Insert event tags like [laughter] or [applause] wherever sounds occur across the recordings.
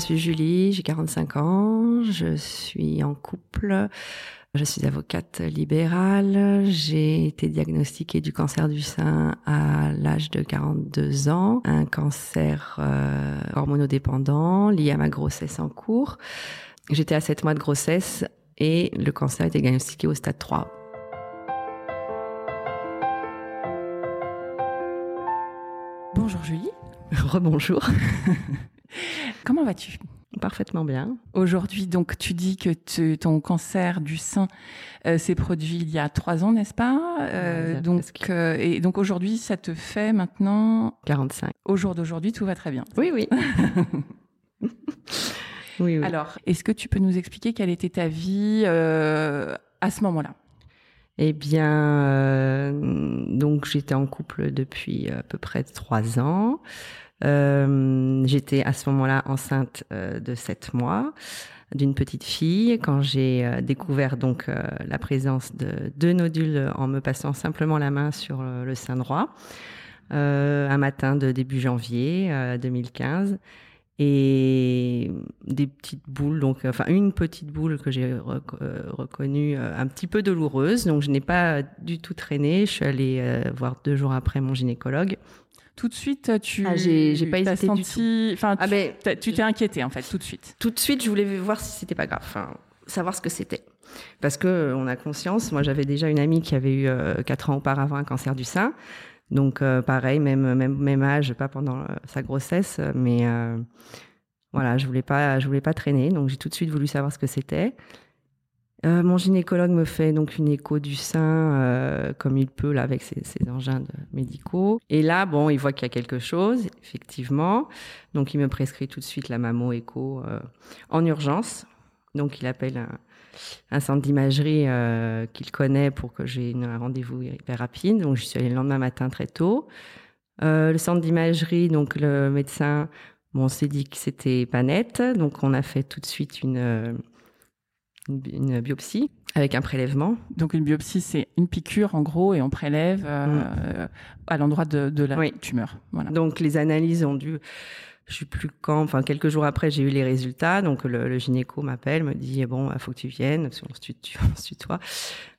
Suis Julie, j'ai 45 ans, je suis en couple, je suis avocate libérale, j'ai été diagnostiquée du cancer du sein à l'âge de 42 ans, un cancer euh, hormonodépendant lié à ma grossesse en cours. J'étais à 7 mois de grossesse et le cancer a été diagnostiqué au stade 3. Bonjour Julie. [laughs] Rebonjour. [laughs] [laughs] Comment vas-tu? Parfaitement bien. Aujourd'hui, donc, tu dis que ton cancer du sein euh, s'est produit il y a trois ans, n'est-ce pas? Euh, Donc, euh, et donc aujourd'hui, ça te fait maintenant 45. Au jour d'aujourd'hui, tout va très bien. Oui, oui. [laughs] oui, oui. Alors, est-ce que tu peux nous expliquer quelle était ta vie à ce moment-là? Eh bien, donc j'étais en couple depuis à peu près trois ans. Euh, j'étais à ce moment-là enceinte euh, de sept mois d'une petite fille quand j'ai euh, découvert donc la présence de deux nodules en me passant simplement la main sur le sein droit un matin de début janvier 2015 et des petites boules, donc enfin une petite boule que j'ai reconnue un petit peu douloureuse. Donc je n'ai pas du tout traîné. Je suis allée voir deux jours après mon gynécologue tout de suite, tu ah, j'ai, pas hésité senti, Enfin, ah, tu, t'es inquiété en fait, tout de suite. Tout de suite, je voulais voir si c'était pas grave, enfin, savoir ce que c'était, parce que euh, on a conscience. Moi, j'avais déjà une amie qui avait eu euh, quatre ans auparavant un cancer du sein, donc euh, pareil, même même même âge, pas pendant sa grossesse, mais voilà, je voulais pas, je voulais pas traîner, donc j'ai tout de suite voulu savoir ce que c'était. Euh, mon gynécologue me fait donc une écho du sein euh, comme il peut là avec ses, engins médicaux. Et là, bon, il voit qu'il y a quelque chose, effectivement. Donc il me prescrit tout de suite la mammo écho euh, en urgence. Donc il appelle un, un centre d'imagerie qu'il connaît pour que j'ai un rendez-vous hyper rapide. Donc je suis allée le lendemain matin très tôt. le centre d'imagerie, donc le médecin, bon, s'est dit que c'était pas net. Donc on a fait tout de suite une une, biopsie avec un prélèvement. Donc une biopsie, c'est une piqûre en gros et on prélève euh, mm. à l'endroit de, la tumeur. Voilà. Donc les analyses ont dû, je sais plus quand, enfin quelques jours après, j'ai eu les résultats. Donc le, gynéco m'appelle, me dit bon, il faut que tu viennes, parce qu'on se tutoie.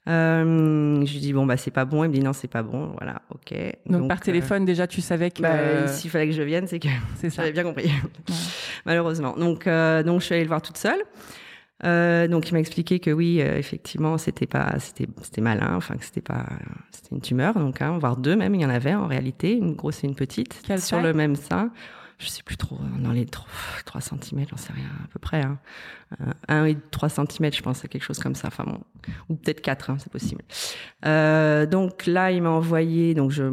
Euh, je lui dis bon bah c'est pas bon, il me dit non c'est pas bon, voilà, ok. Donc, par euh, téléphone déjà tu savais que bah, s'il fallait que je vienne, c'est que. J'avais bien compris, [laughs] malheureusement. Donc donc je suis allée le voir toute seule. Euh, donc il m'a expliqué que oui, euh, effectivement, c'était pas, c'était, c'était malin, enfin que c'était pas, c'était une tumeur, donc hein, voire deux même, il y en avait en réalité, une grosse et une petite, sur le même sein je sais plus trop, dans les 3, 3 cm, j'en sais rien, à peu près. Hein. 1 euh, et 3 cm, je pense à quelque chose comme ça. Enfin bon, ou peut-être 4, hein, c'est possible. Euh, donc là, il m'a envoyé, donc je,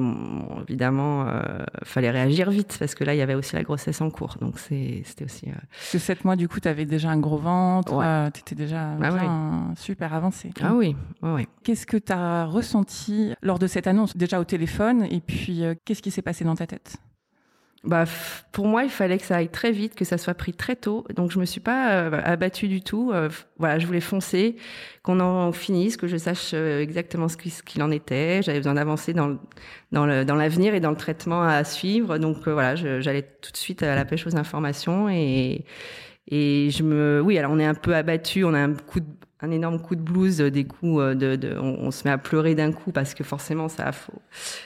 évidemment, euh, fallait réagir vite parce que là, il y avait aussi la grossesse en cours. Donc c'était aussi. Euh... Parce que 7 mois, du coup, tu avais déjà un gros ventre, ouais. tu étais déjà ah super avancé. Ah oui, oui. Qu'est-ce que tu as ressenti lors de cette annonce, déjà au téléphone, et puis euh, qu'est-ce qui s'est passé dans ta tête? Bah, pour moi, il fallait que ça aille très vite, que ça soit pris très tôt. Donc, je me suis pas euh, abattue du tout. Euh, voilà, je voulais foncer, qu'on en finisse, que je sache euh, exactement ce qu'il en était. J'avais besoin d'avancer dans l'avenir et dans le traitement à suivre. Donc, voilà, j'allais tout de suite à la pêche aux informations et et je me, oui, alors on est un peu abattu, on a un coup de, un énorme coup de blues, des coups euh, de, de on, se met à pleurer d'un coup parce que forcément ça, faut,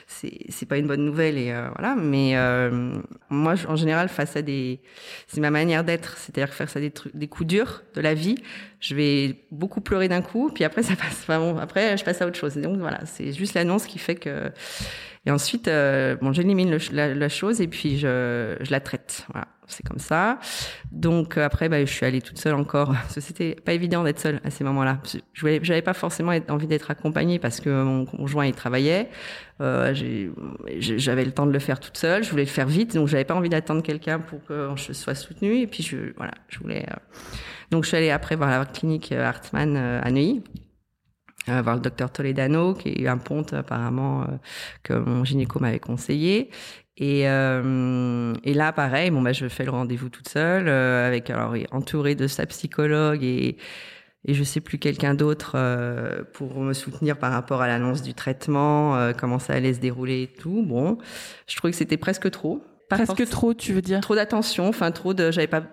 c'est, pas une bonne nouvelle et euh, voilà. Mais euh, moi, en général, face à des, c'est ma manière d'être, c'est-à-dire face à des trucs, des coups durs de la vie, je vais beaucoup pleurer d'un coup, puis après [laughs] ça passe. Enfin après je passe à autre chose. donc voilà, c'est juste l'annonce qui fait que. Et ensuite, bon, j'élimine la, chose et puis je, je la traite. Voilà c'est comme ça. Donc euh, après, bah, je suis allée toute seule encore. [laughs] C'était pas évident d'être seule à ces moments-là. Je n'avais pas forcément envie d'être accompagnée parce que mon conjoint il travaillait. Euh, j'avais le temps de le faire toute seule. Je voulais le faire vite, donc j'avais pas envie d'attendre quelqu'un pour que je sois soutenue. Et puis je, voilà, je voulais. Euh, Donc je suis allée après voir la clinique Hartmann à Neuilly. Voir le docteur Toledano, qui est un ponte apparemment que mon gynéco m'avait conseillé. Et, euh, et là, pareil, bon, bah, je fais le rendez-vous toute seule, euh, avec alors entourée de sa psychologue et et je sais plus quelqu'un d'autre euh, pour me soutenir par rapport à l'annonce du traitement, euh, comment ça allait se dérouler et tout. Bon, je trouvais que c'était presque trop. presque trop, tu veux dire? Trop d'attention, enfin trop de, j'avais pas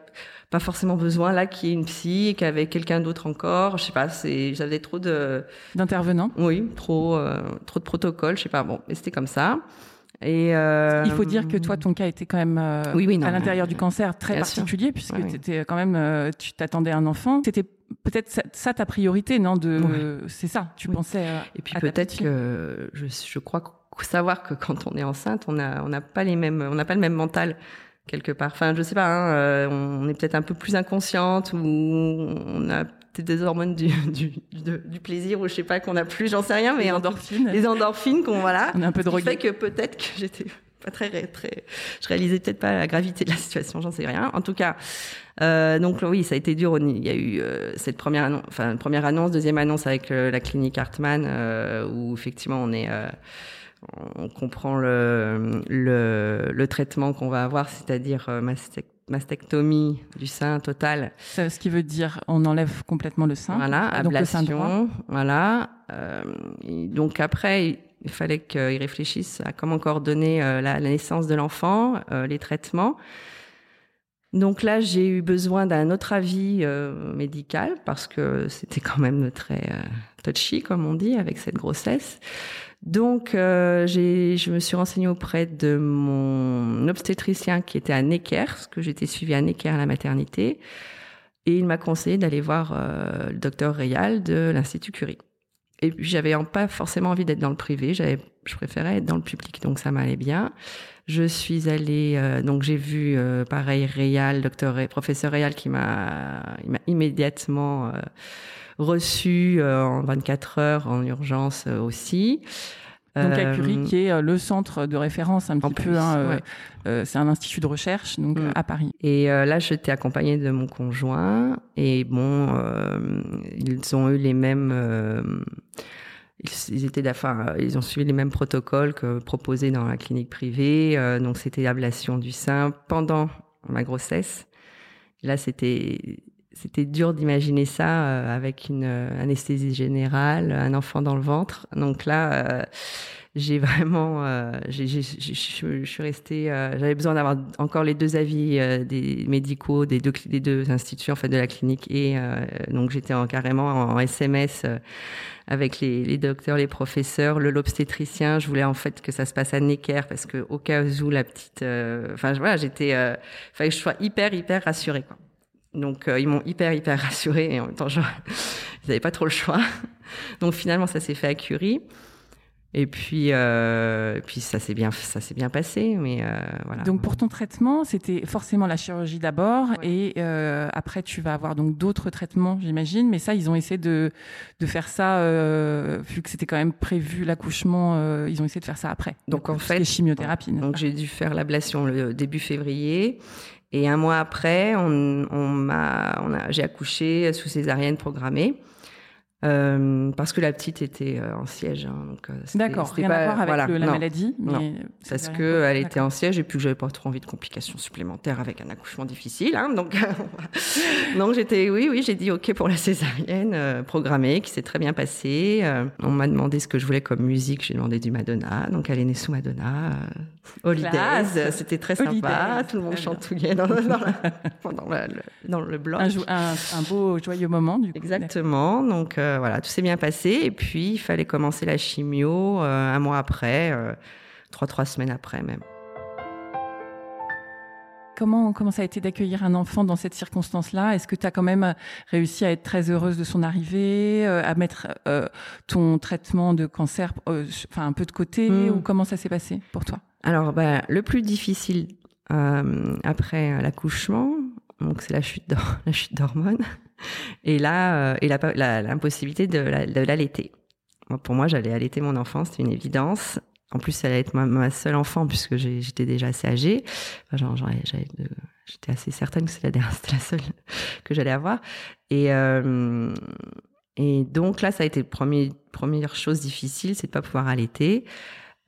pas forcément besoin là qu'il y ait une psy, avait quelqu'un d'autre encore. Je sais pas, c'est j'avais trop de d'intervenants. Oui, trop euh, trop de protocoles. Je sais pas. Bon, mais c'était comme ça. Et euh, il faut dire que toi, ton cas était quand même euh, oui, oui, à l'intérieur du cancer très particulier, puisque tu étais quand même, euh, tu t'attendais un enfant. C'était peut-être ça, ta priorité, non De, c'est ça. Tu pensais. Et puis peut-être que je, je crois savoir que quand on est enceinte, on n'a on n'a pas les mêmes, on n'a pas le même mental quelque part. Enfin, je sais pas. Hein, on est peut-être un peu plus inconsciente ou on a des hormones du, [laughs] du, du, plaisir ou je sais pas qu'on a plus, j'en sais rien, mais les endorphines, les endorphines qu'on voilà. On est un peu drogué. fait que peut-être que j'étais pas très très, je réalisais peut-être pas la gravité de la situation, j'en sais rien. En tout cas, euh, donc oui, ça a été dur. Il y a eu euh, cette première annonce, enfin première annonce, deuxième annonce avec euh, la clinique Hartmann euh, où effectivement on est euh, on comprend le, le, le traitement qu'on va avoir, c'est-à-dire mastectomie mastectomie du sein total. Ce qui veut dire on enlève complètement le sein. Voilà, ablation. Voilà. Euh, donc après, il fallait qu'ils réfléchissent à comment coordonner euh, la, naissance de l'enfant, euh, les traitements. Donc là, j'ai eu besoin d'un autre avis euh, médical parce que c'était quand même très euh, touchy, comme on dit, avec cette grossesse. Donc, euh, je me suis renseignée auprès de mon obstétricien qui était à Necker, parce que j'étais suivie à Necker à la maternité, et il m'a conseillé d'aller voir euh, le docteur Réal de l'Institut Curie. Et puis, j'avais pas forcément envie d'être dans le privé, j'avais, je préférais être dans le public, donc ça m'allait bien. Je suis allée, euh, donc j'ai vu euh, pareil Réal, docteur, professeur Réal qui m'a, immédiatement euh, reçu en 24 heures en urgence aussi. Donc à Curie, qui est le centre de référence un petit peu, hein, c'est un institut de recherche donc mm. à Paris. Et là, j'étais accompagnée de mon conjoint et bon, ils ont eu les mêmes ils étaient enfin, ils ont suivi les mêmes protocoles que proposés dans la clinique privée. Euh, donc c'était l'ablation du sein pendant ma grossesse. Là, c'était c'était dur d'imaginer ça euh, avec une euh, anesthésie générale, un enfant dans le ventre. Donc là, j'ai vraiment, je suis restée, j'avais besoin d'avoir encore les deux avis des médicaux des deux, des deux instituts en fait de la clinique et donc j'étais carrément en SMS avec les, les, docteurs, les professeurs, le l'obstétricien. Je voulais en fait que ça se passe à Necker parce que au cas où la petite, euh, enfin voilà, j'étais, euh, fallait que je sois hyper hyper rassurée quoi. Donc euh, ils m'ont hyper hyper [laughs] rassurée et en même temps, je, ils n'avaient pas trop le choix. Donc finalement, ça s'est fait à Curie. Et puis, euh, puis ça s'est bien, ça s'est bien passé, mais euh, voilà. Donc pour ton traitement, c'était forcément la chirurgie d'abord, et euh, après tu vas avoir donc d'autres traitements, j'imagine. Mais ça, ils ont essayé de de faire ça, vu que c'était quand même prévu l'accouchement, ils ont essayé de faire ça après. Donc, en fait, chimiothérapie. Donc j'ai dû faire l'ablation le début février, et un mois après, on, on m'a, on a, j'ai accouché sous césarienne programmée. Euh, parce que la petite était euh, en siège. Hein, donc, euh, D'accord, rien pas, à voir avec voilà, la maladie. Mais non, parce que elle était en siège et puis que j'avais pas trop envie de complications supplémentaires avec un accouchement difficile. Hein, donc, [laughs] donc j'étais, oui, oui, j'ai dit ok pour la césarienne euh, programmée, qui s'est très bien passée. on m'a demandé ce que je voulais comme musique, j'ai demandé du Madonna, donc elle est née sous Madonna. Holidays, c'était très sympa, tout le monde chantouillait dans, le, dans, [laughs] pendant le, dans le bloc. Un, un, un, beau joyeux moment du coup. Exactement, donc euh, voilà, tout s'est bien passé. Et puis, il fallait commencer la chimio euh, un mois après, euh, trois, trois semaines après même. Comment, comment ça a été d'accueillir un enfant dans cette circonstance-là? Est-ce que tu as quand même réussi à être très heureuse de son arrivée, à mettre ton traitement de cancer enfin, un peu de côté? Hmm. Ou comment ça s'est passé pour toi? Alors, bah, le plus difficile après l'accouchement, donc c'est [laughs] la chute d'hormones. Et là, euh, et l'impossibilité de l'allaiter. Pour moi, j'allais allaiter mon enfant, c'était une évidence. En plus, elle allait être ma, seule enfant puisque j'étais déjà assez âgée. Enfin, j'étais assez certaine que [laughs] c'était la, la seule que j'allais avoir. Et, euh, et donc là, ça a été la première chose difficile, c'est de pas pouvoir allaiter.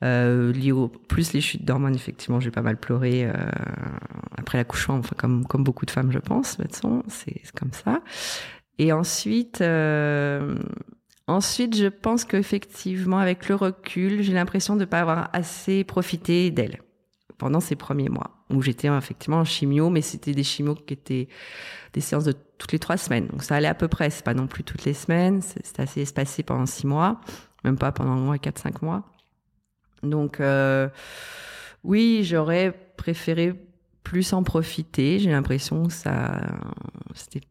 Euh, lié au plus les chutes d'hormones, effectivement, j'ai pas mal pleuré euh, après l'accouchement, enfin comme comme beaucoup de femmes, je pense. De toute façon, c'est comme ça. Et ensuite, euh, ensuite, je pense qu'effectivement, avec le recul, j'ai l'impression de pas avoir assez profité d'elle pendant ces premiers mois où j'étais effectivement en chimio, mais c'était des chimios qui étaient des séances de toutes les trois semaines. Donc ça allait à peu près, c'est pas non plus toutes les semaines, c'était assez espacé pendant six mois, même pas pendant au moins quatre, cinq mois. Donc euh, oui, j'aurais préféré plus en profiter. J'ai l'impression que ça, c'était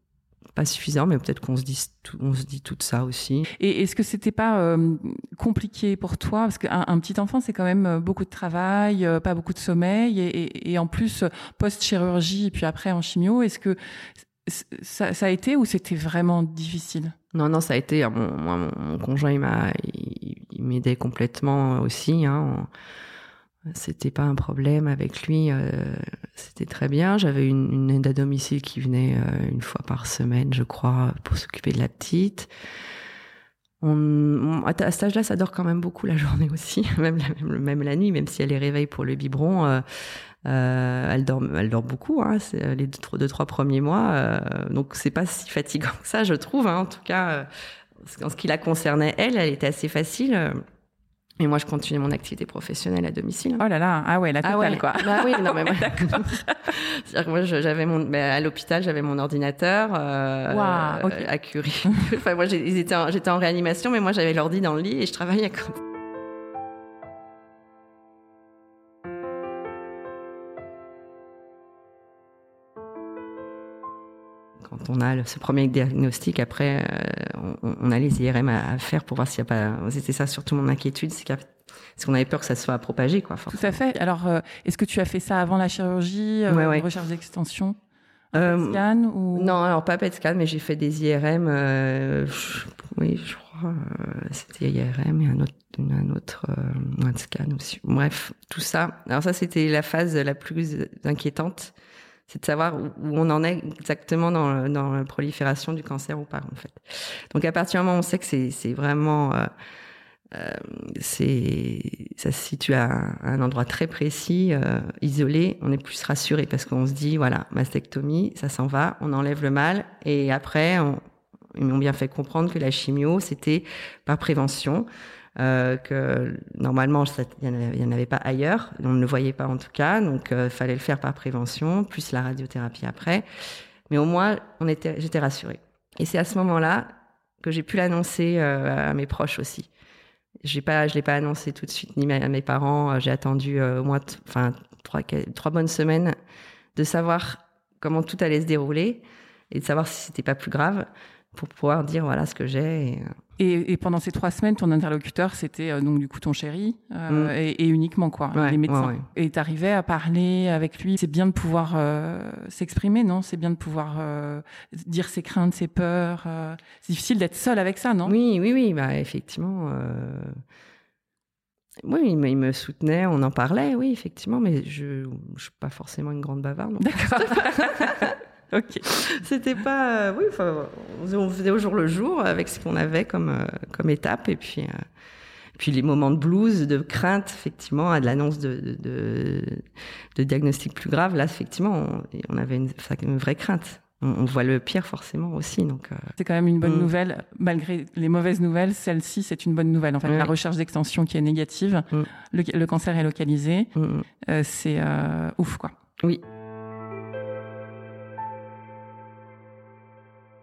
pas suffisant, mais peut-être qu'on se dit tout, on se dit tout ça aussi. Et est-ce que c'était pas euh, compliqué pour toi? Parce qu'un un petit enfant c'est quand même euh, beaucoup de travail, euh, pas beaucoup de sommeil et, et, en plus post chirurgie et puis après en chimio, est-ce que ça, a été ou c'était vraiment difficile? Non, non, ça a été. Mon, mon, conjoint il m'a, il, m'aidait complètement aussi. Hein, c'était pas un problème avec lui, euh, c'était très bien. J'avais une, aide à domicile qui venait euh, une fois par semaine, je crois, pour s'occuper de la petite. À cet âge-là, ça dort quand même beaucoup la journée aussi, [laughs] même la, même, la nuit, même si elle est réveille pour le biberon. Euh, euh elle dort, elle dort beaucoup, hein, les deux, deux, trois premiers mois. Euh, donc c'est pas si fatigant que ça, je trouve. Hein, en tout cas, en ce qui la concernait, elle, elle était assez facile. Et moi, je continue mon activité professionnelle à domicile. Oh là là, ah ouais, la totale, ah ouais. quoi. Bah oui, non, mais [laughs] moi, [laughs] c'est-à-dire que moi, j'avais mon, bah, à l'hôpital, j'avais mon ordinateur, euh, wow, okay. à Curie. [laughs] enfin, moi, j'étais en, j'étais en réanimation, mais moi, j'avais l'ordi dans le lit et je travaillais comme on a ce premier diagnostic, après, euh, on, on, a les IRM à, faire pour voir s'il n'y a pas. C'était ça surtout mon inquiétude, c'est parce qu'on avait peur que ça soit propagé, quoi. Tout à fait. Alors, euh, est-ce que tu as fait ça avant la chirurgie, euh, ouais, ouais. recherche d'extension? Euh, scan ou... Non, alors pas PET scan, mais j'ai fait des IRM. Euh, je, oui, je crois. c'était IRM et un autre, un autre un scan aussi. Bref, tout ça. Alors ça, c'était la phase la plus inquiétante c'est de savoir où, on en est exactement dans, la prolifération du cancer ou pas en fait. Donc à partir du moment où on sait que c'est vraiment euh, euh, c'est ça se situe à un endroit très précis, euh, isolé, on est plus rassuré parce qu'on se dit voilà mastectomie, ça s'en va, on enlève le mal et après on, ils m'ont bien fait comprendre que la chimio c'était par prévention euh, que normalement il n'y en, avait pas ailleurs, on ne le voyait pas en tout cas, donc euh, fallait le faire par prévention, plus la radiothérapie après. Mais au moins, on était, j'étais rassurée. Et c'est à ce moment-là que j'ai pu l'annoncer euh, à mes proches aussi. J'ai pas, je l'ai pas annoncé tout de suite ni à mes parents. J'ai attendu au moins, enfin trois, bonnes semaines de savoir comment tout allait se dérouler et de savoir si c'était pas plus grave pour pouvoir dire voilà ce que j'ai. Et, et, pendant ces trois semaines, ton interlocuteur, c'était euh, donc du coup ton chéri euh, mm. et, et, uniquement quoi, ouais, les médecins. Ouais, ouais. Et t'arrivais à parler avec lui. C'est bien de pouvoir euh, s'exprimer, non? C'est bien de pouvoir dire ses craintes, ses peurs. C'est difficile d'être seul avec ça, non? Oui, oui, oui. Bah effectivement. Oui, il me, il me, soutenait, on en parlait, oui, effectivement, mais je ne suis pas forcément une grande bavarde. D'accord. [laughs] ok. C'était pas, euh, oui, on faisait au jour le jour avec ce qu'on avait comme euh, comme étape et puis euh, puis les moments de blues, de crainte, effectivement, à de l'annonce de, de, de, diagnostic plus grave. Là, effectivement, on, on avait une, une, vraie crainte. On, on, voit le pire forcément aussi. Donc, euh... c'est quand même une bonne mm. nouvelle, malgré les mauvaises nouvelles. Celle-ci, c'est une bonne nouvelle. En fait, la recherche d'extension qui est négative, mm. le, le, cancer est localisé. Mm. Euh, c'est euh, ouf, quoi. Oui.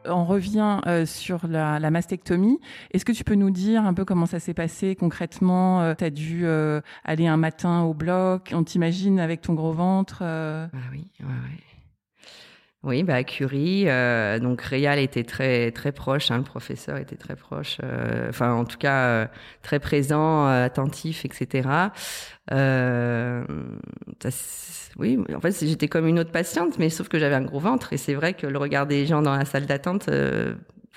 On revient euh, sur la, la mastectomie. Est-ce que tu peux nous dire un peu comment ça s'est passé concrètement euh, Tu as dû euh, aller un matin au bloc, on t'imagine avec ton gros ventre Ah oui, ouais, ouais. Oui, bah Curie, euh, donc Réal était très très proche, hein, le professeur était très proche, euh, en tout cas euh, très présent, attentif, etc. Ça, oui, en fait j'étais comme une autre patiente, mais sauf que j'avais un gros ventre et c'est vrai que le regard des gens dans la salle d'attente,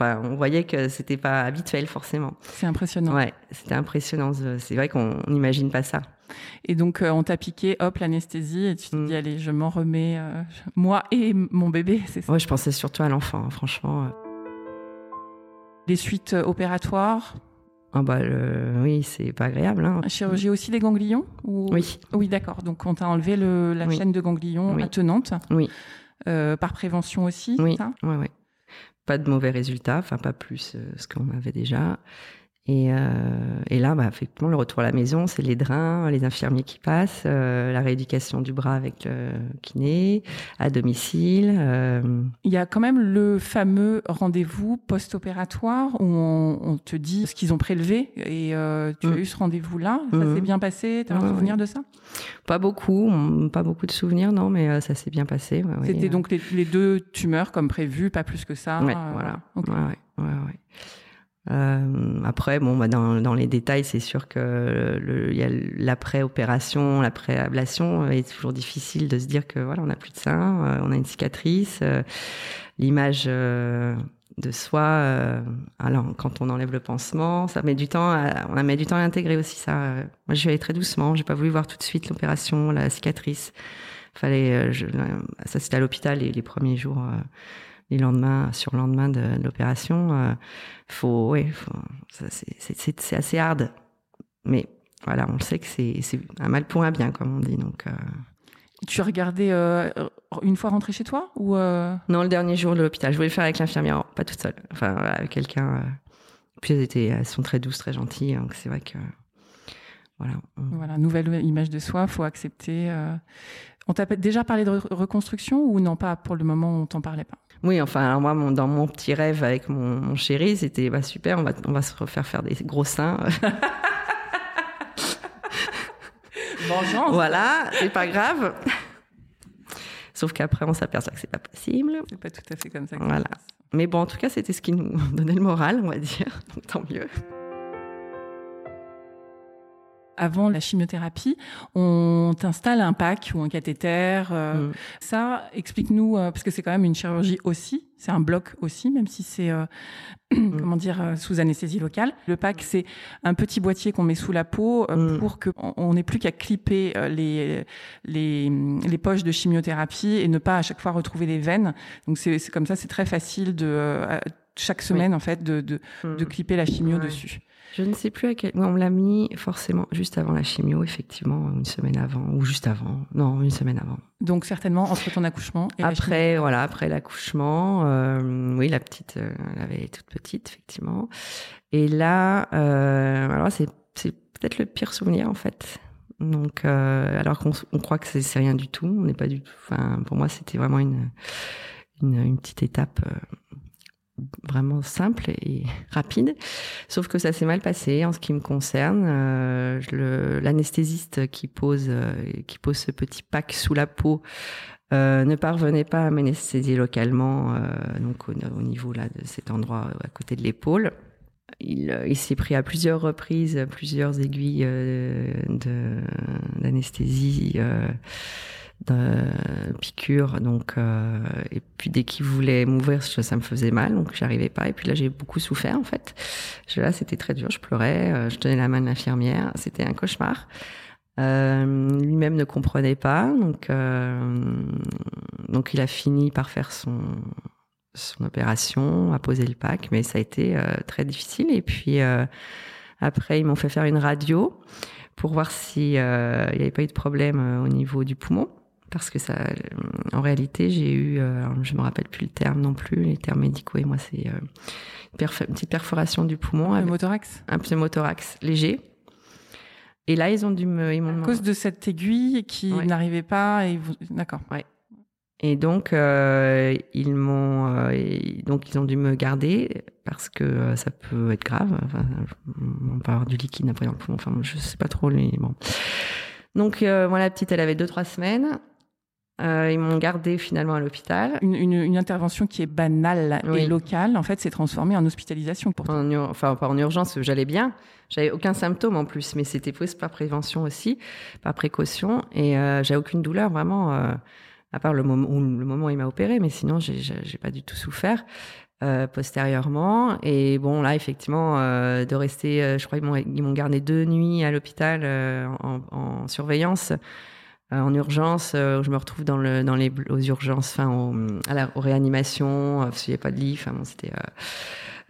enfin on voyait que c'était pas habituel forcément. C'est impressionnant. Ouais, c'était impressionnant. C'est vrai qu'on n'imagine pas ça. Et donc, on t'a piqué, hop, l'anesthésie, et tu te dis, allez, je m'en remets, moi et mon bébé, [laughs] c'est ça Ouais, je pensais surtout à l'enfant, hein, franchement. Les suites opératoires? Ah bah oui, c'est pas agréable. Hein. Chirurgie aussi des ganglions Oui. Oui, d'accord. Donc on t'a enlevé le, la chaîne de ganglions attenante. Oui. Euh, par prévention aussi, oui. ça? Oui, oui. Pas de mauvais résultats, enfin pas plus euh, ce qu'on avait déjà. Et, euh, et, là, bah, effectivement, le retour à la maison, c'est les drains, les infirmiers qui passent, euh, la rééducation du bras avec le kiné, à domicile. Euh. Il y a quand même le fameux rendez-vous post-opératoire où on, on, te dit ce qu'ils ont prélevé et tu as mm. eu ce rendez-vous-là. Ça s'est mm. bien passé Tu as un souvenir de ça? Pas beaucoup, pas beaucoup de souvenirs, non, mais ça s'est bien passé. C'était donc les, les, deux tumeurs comme prévu, pas plus que ça. Ouais, voilà. Okay. Euh, après, bon, bah dans, dans les détails, c'est sûr que y a l'après-opération, l'après-ablation, euh, est toujours difficile de se dire que voilà, on n'a plus de sein, euh, on a une cicatrice, euh, l'image de soi. alors, quand on enlève le pansement, ça met du temps. À, on mis du temps à intégrer aussi ça. Moi, je suis allée très doucement. J'ai pas voulu voir tout de suite l'opération, la cicatrice. Fallait, je, ça c'était à l'hôpital les, les premiers jours les lendemains, sur le lendemain de, l'opération, euh, faut, ouais, faut, c'est assez hard. Mais voilà, on le sait que c'est un mal pour un bien, comme on dit. Donc, euh... Tu as regardé euh, une fois rentré chez toi ou. Non, le dernier jour de l'hôpital. Je voulais le faire avec l'infirmière, pas toute seule. Enfin, voilà, avec quelqu'un. Puis elles, étaient, elles sont très douces, très gentilles. Donc c'est vrai que. Voilà. Voilà, nouvelle image de soi, faut accepter. On t'a déjà parlé de reconstruction ou non pas pour le moment on t'en parlait pas? Oui, enfin, moi, mon, dans mon petit rêve avec mon, mon chéri, c'était bah, super, on va, on va se refaire faire des gros seins. [laughs] Vengeance. Voilà, c'est pas grave. Sauf qu'après, on s'aperçoit que c'est pas possible. C'est pas tout à fait comme ça. Voilà. Mais bon, en tout cas, c'était ce qui nous [laughs] donnait le moral, on va dire. Donc, tant mieux avant la chimiothérapie, on t'installe un pack ou un cathéter. Euh, mm. Ça, explique-nous, euh, parce que c'est quand même une chirurgie aussi, c'est un bloc aussi, même si c'est euh, mm. comment dire sous anesthésie locale. Le pack, c'est un petit boîtier qu'on met sous la peau mm. pour que on n'ait plus qu'à clipper les, les les poches de chimiothérapie et ne pas à chaque fois retrouver les veines. Donc c'est comme ça, c'est très facile de chaque semaine en fait de de, de clipper la chimio dessus. Je ne sais plus à quel. On me l'a mis forcément juste avant la chimio, effectivement, une semaine avant, ou juste avant. Non, une semaine avant. Donc certainement entre ton accouchement et après, voilà, après l'accouchement, euh, oui, la petite, euh, elle avait toute petite, effectivement. Et là, euh, alors c'est peut-être le pire souvenir en fait. Donc, alors qu'on on croit que c'est rien du tout, on n'est pas du tout. Enfin, pour moi, c'était vraiment une, une, une petite étape vraiment simple et [laughs] rapide. Sauf que ça s'est mal passé en ce qui me concerne. Euh, L'anesthésiste qui pose euh, qui pose ce petit pack sous la peau euh, ne parvenait pas à m'anesthésier localement, donc au, au, niveau là de cet endroit à côté de l'épaule. Il, s'est pris à plusieurs reprises plusieurs aiguilles d'anesthésie de piqûre donc euh, et puis dès qu'il voulait m'ouvrir ça me faisait mal donc j'arrivais pas et puis là j'ai beaucoup souffert en fait. Je, là c'était très dur je pleurais euh, je tenais la main de l'infirmière c'était un cauchemar. Euh, lui-même ne comprenait pas donc euh, donc il a fini par faire son son opération a posé le pack mais ça a été euh, très difficile et puis après ils m'ont fait faire une radio pour voir si il n'y avait pas eu de problème au niveau du poumon parce que ça, euh, en réalité, j'ai eu, euh, je me rappelle plus le terme non plus, les termes médicaux et moi, c'est euh, une petite perforation du poumon. Un pneumothorax. Un pneumothorax léger. Et là, ils ont dû me, ils à cause de cette aiguille qui n'arrivait pas. Et vous... d'accord. Ouais. Et donc euh, ils m'ont, donc ils ont dû me garder parce que ça peut être grave. Enfin, on peut avoir du liquide après dans le poumon. Enfin, je sais pas trop les. Bon. Donc moi, la petite, elle avait deux trois semaines. Euh, ils m'ont gardé finalement à l'hôpital. Une, une, une, intervention qui est banale oui. et locale, en fait, s'est transformée en hospitalisation pour en Enfin, pas en urgence, j'allais bien. J'avais aucun symptôme en plus, mais c'était prise par prévention aussi, par précaution. Et euh, j'avais aucune douleur vraiment, euh, à part le moment où, le moment où il m'a opéré, mais sinon, j'ai pas du tout souffert. Euh, postérieurement. Et bon, là, effectivement, euh, de rester, euh, je crois qu'ils m'ont gardé deux nuits à l'hôpital en, en, surveillance, en urgence. je me retrouve dans, le, dans les aux urgences, enfin, au, à la, aux réanimations, parce qu'il n'y a pas de lit. Enfin, bon, c'était euh,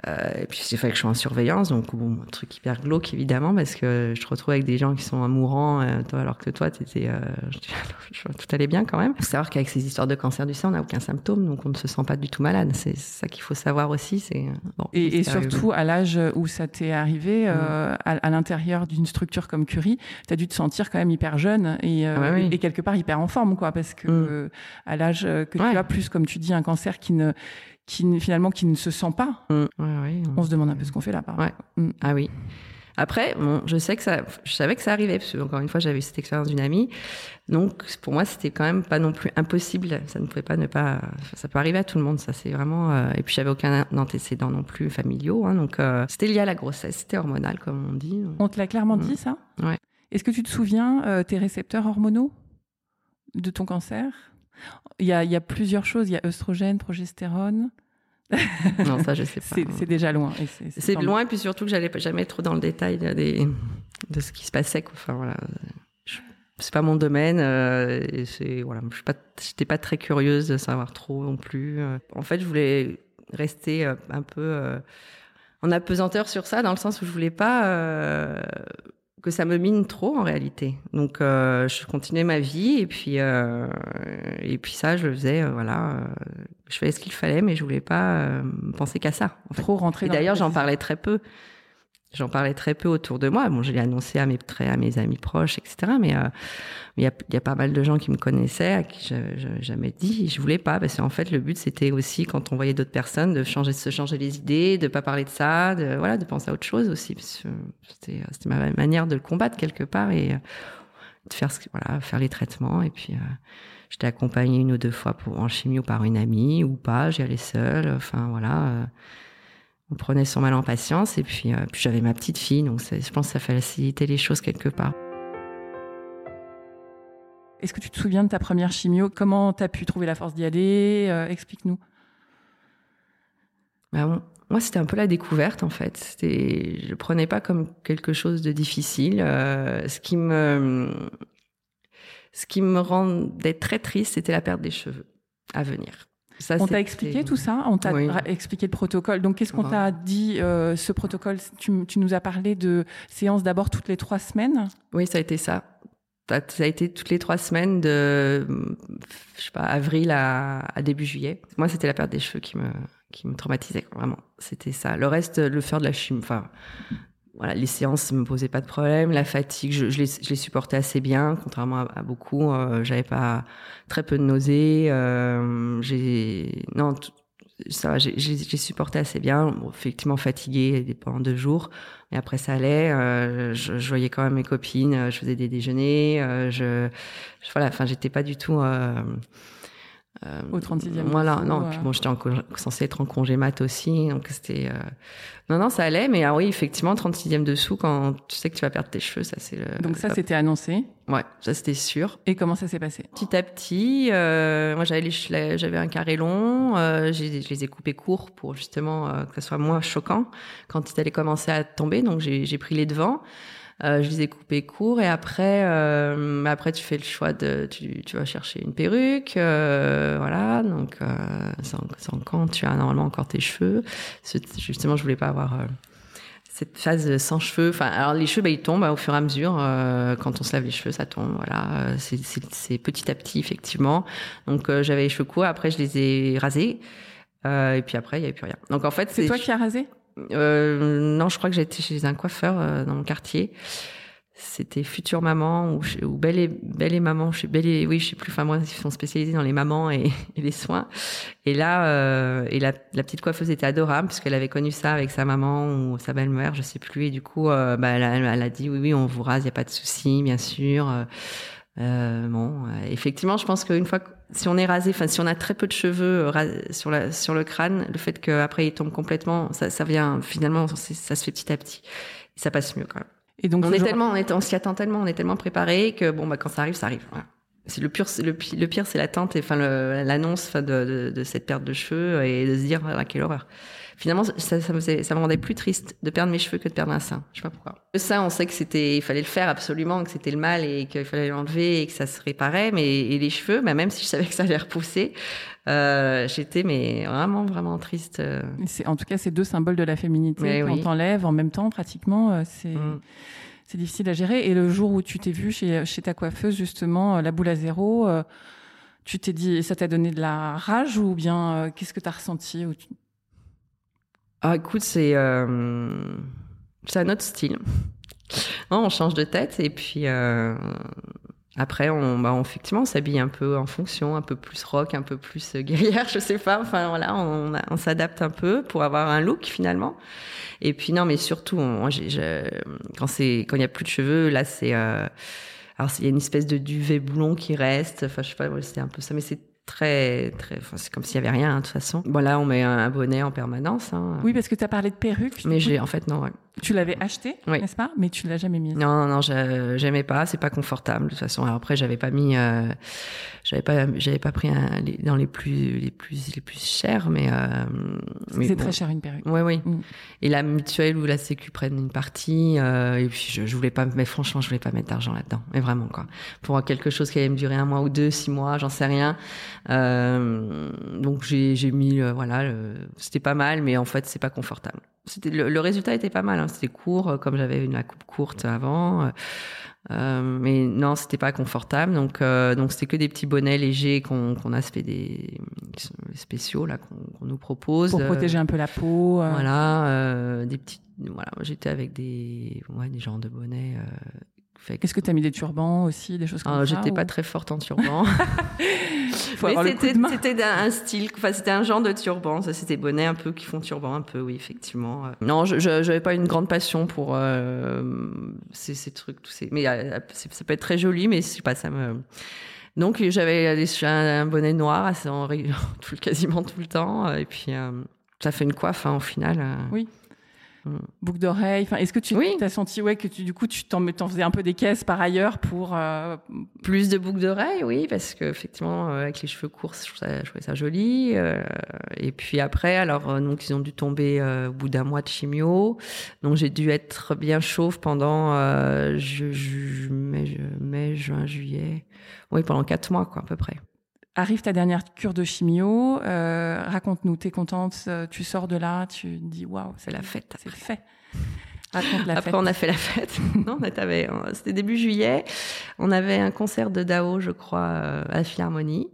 et puis il fallait que je sois en surveillance, donc bon, un truc hyper glauque évidemment, parce que je te retrouve avec des gens qui sont mourants, euh, toi, alors que toi, t'étais, euh, [laughs] tout allait bien quand même. Il faut savoir qu'avec ces histoires de cancer du sein, on n'a aucun symptôme, donc on ne se sent pas du tout malade. C'est ça qu'il faut savoir aussi. C'est bon, et, et surtout à l'âge où ça t'est arrivé, euh, à, à l'intérieur d'une structure comme Curie, t'as dû te sentir quand même hyper jeune et, euh, ah et quelque part hyper en forme, quoi, parce que mm. à l'âge que tu as, plus comme tu dis, un cancer qui ne qui finalement qui ne se sent pas. Mm. on se demande un peu ce qu'on fait là. Par mm. Ah oui. Après, bon, je sais que ça, je savais que ça arrivait parce que encore une fois, j'avais eu cette expérience d'une amie. Donc pour moi, c'était quand même pas non plus impossible. Ça ne pouvait pas ne pas. Ça peut arriver à tout le monde. Ça c'est vraiment. Euh, et puis j'avais aucun antécédent non plus familiaux. Hein, donc euh, c'était lié à la grossesse. C'était hormonal comme on dit. On te l'a clairement mm. dit ça? Ouais. Est-ce que tu te souviens euh, tes récepteurs hormonaux de ton cancer? Il y, a, il y a plusieurs choses. Il y a œstrogène, progestérone. [laughs] non, ça, je sais pas. c'est déjà loin. C'est loin, et puis surtout que j'allais jamais trop dans le détail des, de ce qui se passait. Enfin, voilà. C'est pas mon domaine. Euh, et voilà, je suis pas, j'étais pas très curieuse de savoir trop non plus. Euh. En fait, je voulais rester euh, un peu en apesanteur sur ça, dans le sens où je voulais pas que ça me mine trop en réalité. Donc euh, je continuais ma vie et puis euh, et puis ça je le faisais euh, voilà, euh, je faisais ce qu'il fallait mais je voulais pas euh, penser qu'à ça. En fait. Trop rentrer. Et d'ailleurs j'en parlais très peu. J'en parlais très peu autour de moi. Bon, je l'ai annoncé à mes à mes amis proches, etc. Mais euh, il y, a, pas mal de gens qui me connaissaient, à qui je, n'ai jamais dit. Je voulais pas, parce qu'en fait, le but c'était aussi quand on voyait d'autres personnes de changer, se changer les idées, de pas parler de ça, de voilà, de penser à autre chose aussi. C'était c'était ma manière de le combattre quelque part et euh, de faire ce, voilà, faire les traitements. Et puis euh, j'étais accompagnée une ou deux fois pour en chimio par une amie ou pas. J'y allais seule. Enfin voilà. On prenait son mal en patience et puis, euh, puis j'avais ma petite fille, donc je pense que ça facilitait les choses quelque part. Est-ce que tu te souviens de ta première chimio? Comment tu as pu trouver la force d'y aller? Euh, Explique-nous. Ben, moi, c'était un peu la découverte en fait. Je le prenais pas comme quelque chose de difficile. Euh, ce qui me, ce qui me rendait très triste, c'était la perte des cheveux à venir on t'a expliqué tout ça On t'a expliqué le protocole. Donc, qu'est-ce qu'on t'a dit euh, Ce protocole, tu, nous as parlé de séances d'abord toutes les trois semaines? Oui, ça a été ça. Ça a été toutes les trois semaines de, je sais pas, avril à, début juillet. Moi, c'était la perte des cheveux qui me, qui me traumatisait, vraiment. C'était ça. Le reste, le faire de la chimie, enfin, voilà, les séances me posaient pas de problème. La fatigue, je, je, les, je les, supportais assez bien, contrairement à, beaucoup. Euh, J'avais pas très peu de nausées. Euh, j'ai non, ça, j'ai supporté assez bien. effectivement fatiguée pendant deux jours, mais après ça allait. Euh, je, je, voyais quand même mes copines. Je faisais des déjeuners. Je, je, voilà, enfin, j'étais pas du tout. Euh, Au 36e. Voilà, non. Puis bon, j'étais censée être en congé mat aussi, donc c'était. Euh... Non, non, ça allait, mais ah oui, effectivement, 36e dessous, quand tu sais que tu vas perdre tes cheveux, ça c'est le. Donc ça, c'était annoncé. Ouais, ça c'était sûr. Et comment ça s'est passé? Petit à petit, euh, moi j'avais j'avais un carré long, euh, je les ai coupés courts pour justement euh, que ça soit moins choquant quand il allait commencer à tomber, donc j'ai pris les devants. Euh, je les ai coupés courts et après, euh, après tu fais le choix de, tu, tu vas chercher une perruque, euh, voilà. Donc, c'est quand tu as normalement encore tes cheveux. Justement, je voulais pas avoir cette phase sans cheveux. Enfin, alors les cheveux, bah, ils tombent au fur et à mesure. Euh, quand on se lave les cheveux, ça tombe. Voilà, c'est petit à petit effectivement. Donc, j'avais les cheveux courts. Après, je les ai rasés. et puis après, il y avait plus rien. Donc en fait, c'est toi qui as rasé? Non, je crois que j'étais chez un coiffeur euh, dans mon quartier. C'était Future Maman ou, Belle et Belle et Maman. Je suis Belle et oui, je sais plus. Enfin moi, ils sont spécialisés dans les mamans et, [laughs] les soins. Et là, euh, et la, petite coiffeuse était adorable puisqu'elle avait connu ça avec sa maman ou sa belle-mère, je sais plus. Et du coup, euh, bah, elle, elle, a dit oui, oui, on vous rase, il y a pas de souci, bien sûr. Euh, bon, effectivement, je pense qu'une fois, si on est rasé, enfin, si on a très peu de cheveux euh, sur, la, sur le crâne, le fait qu'après il tombe complètement, ça, ça vient finalement, ça se fait petit à petit, et ça passe mieux quand même. Et donc, on est tellement, on, est, on s'y attend tellement, on est tellement préparé que bon, bah, quand ça arrive, ça arrive. Voilà. c'est le pire, le, le pire, c'est l'attente et enfin l'annonce de, de, de, cette perte de cheveux et de se dire ah, quelle horreur. Finalement, ça, ça, me, ça me rendait plus triste de perdre mes cheveux que de perdre un sein. Je sais pas pourquoi. Le sein, on sait que c'était, il fallait le faire absolument, que c'était le mal et qu'il fallait l'enlever et que ça se réparait. Mais et les cheveux, bah, même si je savais que ça allait repousser, euh, j'étais mais vraiment vraiment triste. Euh. C'est en tout cas ces deux symboles de la féminité qu'on t'enlève en même temps pratiquement. Euh, c'est mm. c'est difficile à gérer. Et le jour où tu t'es vue chez, chez ta coiffeuse justement, la boule à zéro. tu t'es dit, ça t'a donné de la rage ou bien qu'est-ce que tu as ressenti ah, écoute, c'est euh, c'est un autre style. on change de tête et puis euh, après, on, bah, on, effectivement, on s'habille un peu en fonction, un peu plus rock, un peu plus guerrière, [laughs] je sais pas. Enfin voilà, on, s'adapte un peu pour avoir un look finalement. Et puis non, mais surtout, quand c'est quand il y a plus de cheveux, là c'est euh, alors il y a une espèce de duvet boulon qui reste. Enfin je sais pas, c'est un peu ça, mais c'est très, très, enfin, c'est comme s'il y avait rien, hein, de toute façon. Voilà, on met un bonnet en permanence. Hein. Oui, parce que tu as parlé de perruque. Mais j'ai, en fait, non, ouais. Tu l'avais acheté, n'est-ce pas? Mais tu l'as jamais mis. Non, non, j'aimais pas. C'est pas confortable de toute façon. Alors après, j'avais pas mis, euh, j'avais pas, j'avais pas pris un, dans les plus, les plus, les plus chers, mais. Euh, c'est très cher une perruque. Oui, oui. Mm. Et la mutuelle ou la Sécu prennent une partie. Euh, et puis je, je voulais pas, mais franchement, je voulais pas mettre d'argent là-dedans. Mais vraiment quoi. Pour quelque chose qui allait me durer un mois ou deux, six mois, j'en sais rien. Euh, donc j'ai, j'ai mis, euh, voilà, c'était pas mal, mais en fait, c'est pas confortable. Le, résultat était pas mal. Hein. C'était court, euh, comme j'avais une coupe courte avant. Euh, euh, mais non, c'était pas confortable. Donc, euh, donc c'était que des petits bonnets légers qu'on qu'on a fait des spéciaux là qu'on nous propose pour protéger un peu la peau. Voilà, des petits. Voilà, j'étais avec des ouais des genres de bonnets Qu'est-ce que tu as mis des turbans aussi, des choses comme ah, ça J'étais pas très forte en turban. [laughs] c'était un style, enfin c'était un genre de turban. Ça c'était bonnet un peu qui font turban un peu, oui effectivement. Non, je j'avais pas une grande passion pour euh, ces, ces, trucs, tous ces. Mais euh, ça peut être très joli, mais je sais pas, ça me. Donc j'avais un bonnet noir en, [laughs] tout, quasiment tout le temps, et puis euh, ça fait une coiffe hein, au final. Oui. Mm. Boucle d'oreille. Enfin, est-ce que tu as senti ouais que tu du coup tu t'en, faisais un peu des caisses par ailleurs pour euh, plus de boucles d'oreilles, oui, parce que effectivement euh, avec les cheveux courts, je trouvais ça, joli. Euh, et puis après, alors donc ils ont dû tomber au bout d'un mois de chimio, donc j'ai dû être bien chauve pendant je, mai, juin, juillet, oui pendant quatre mois quoi à peu près. Arrive ta dernière cure de chimio, euh, raconte-nous, t'es contente, euh, tu sors de là, tu dis waouh, c'est la fête, c'est fait. Raconte la Après, on a fait la fête. [laughs] non, c'était début juillet. On avait un concert de Dao, je crois, euh, à la Philharmonie.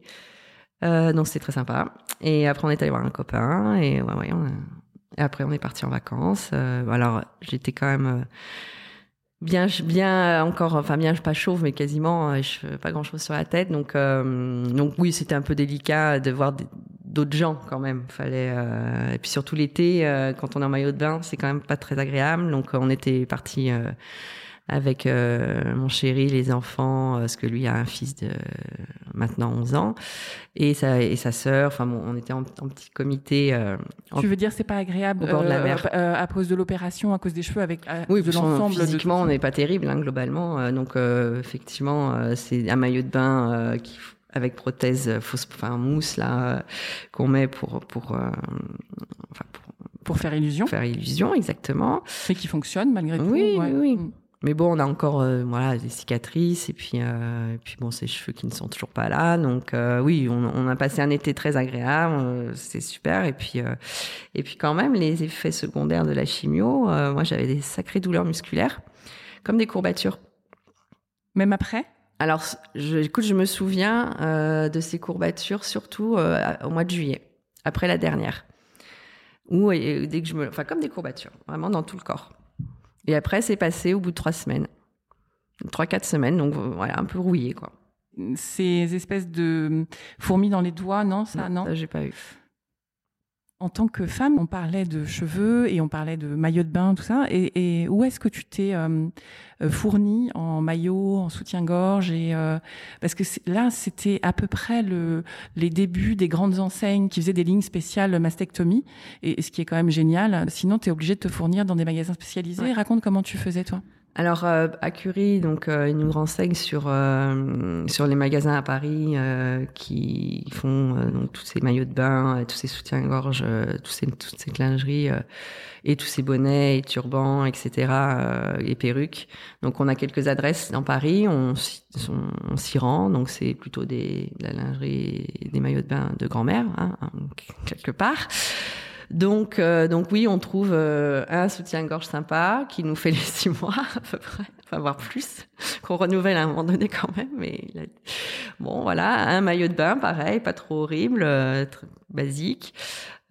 Euh, donc c'était très sympa. Et après, on est allé voir un copain. Et ouais, ouais, et après, on est parti en vacances. Euh, alors, j'étais quand même bien bien euh, encore enfin bien pas chauve mais quasiment euh, je pas grand chose sur la tête. Donc euh, donc oui c'était un peu délicat de voir d'autres gens quand même. Fallait et puis surtout l'été quand on est en maillot de bain c'est quand même pas très agréable. Donc on était parti avec euh, mon chéri, les enfants, euh, parce que lui a un fils de maintenant 11 ans, et sa, et sa sœur. Enfin, bon, on était en, petit comité. Euh, tu veux dire c'est pas agréable au bord de la mer à cause de l'opération, à cause des cheveux, avec oui, de l'ensemble. Physiquement, on n'est pas terrible hein, globalement. donc effectivement, c'est un maillot de bain qui avec prothèse fausse, enfin mousse là qu'on met pour pour, enfin, pour pour faire illusion. Faire illusion, exactement. Mais qui fonctionne malgré tout. Oui, oui, oui. Mais bon, on a encore euh, voilà des cicatrices et puis euh, et puis bon, ces cheveux qui ne sont toujours pas là. Donc euh, oui, on, on, a passé un été très agréable, c'est super. Et puis et puis quand même les effets secondaires de la chimio, moi j'avais des sacrées douleurs musculaires, comme des courbatures. Même après? Alors, je, écoute, je me souviens de ces courbatures surtout au mois de juillet, après la dernière, ou dès que je me, enfin comme des courbatures, vraiment dans tout le corps. Et après, c'est passé au bout de trois semaines. Trois, quatre semaines, donc voilà, un peu rouillé, quoi. Ces espèces de fourmis dans les doigts, non, ça, non, ça, j'ai pas eu. En tant que femme, on parlait de cheveux et on parlait de maillot de bain, tout ça. Et, où est-ce que tu t'es euh, euh, fournie en maillot, en soutien-gorge et euh, parce que là, c'était à peu près le, les débuts des grandes enseignes qui faisaient des lignes spéciales mastectomie. Et, ce qui est quand même génial. Sinon, tu es obligé de te fournir dans des magasins spécialisés. Raconte comment tu faisais toi. Alors à Curie, donc ils nous renseignent sur sur les magasins à Paris qui font donc tous ces maillots de bain, tous ces soutiens-gorge, tous ces, toutes ces lingeries et tous ces bonnets et turbans, etc. et perruques. Donc on a quelques adresses dans Paris, on, on s'y rend. Donc c'est plutôt des de la lingerie, des maillots de bain de grand-mère, hein, quelque part. Donc, euh, donc oui, on trouve euh, un soutien-gorge sympa qui nous fait [laughs] les six mois à peu près, enfin voire plus, qu'on renouvelle à un moment donné quand même. Mais bon, voilà, un maillot de bain, pareil, pas trop horrible, euh, basique.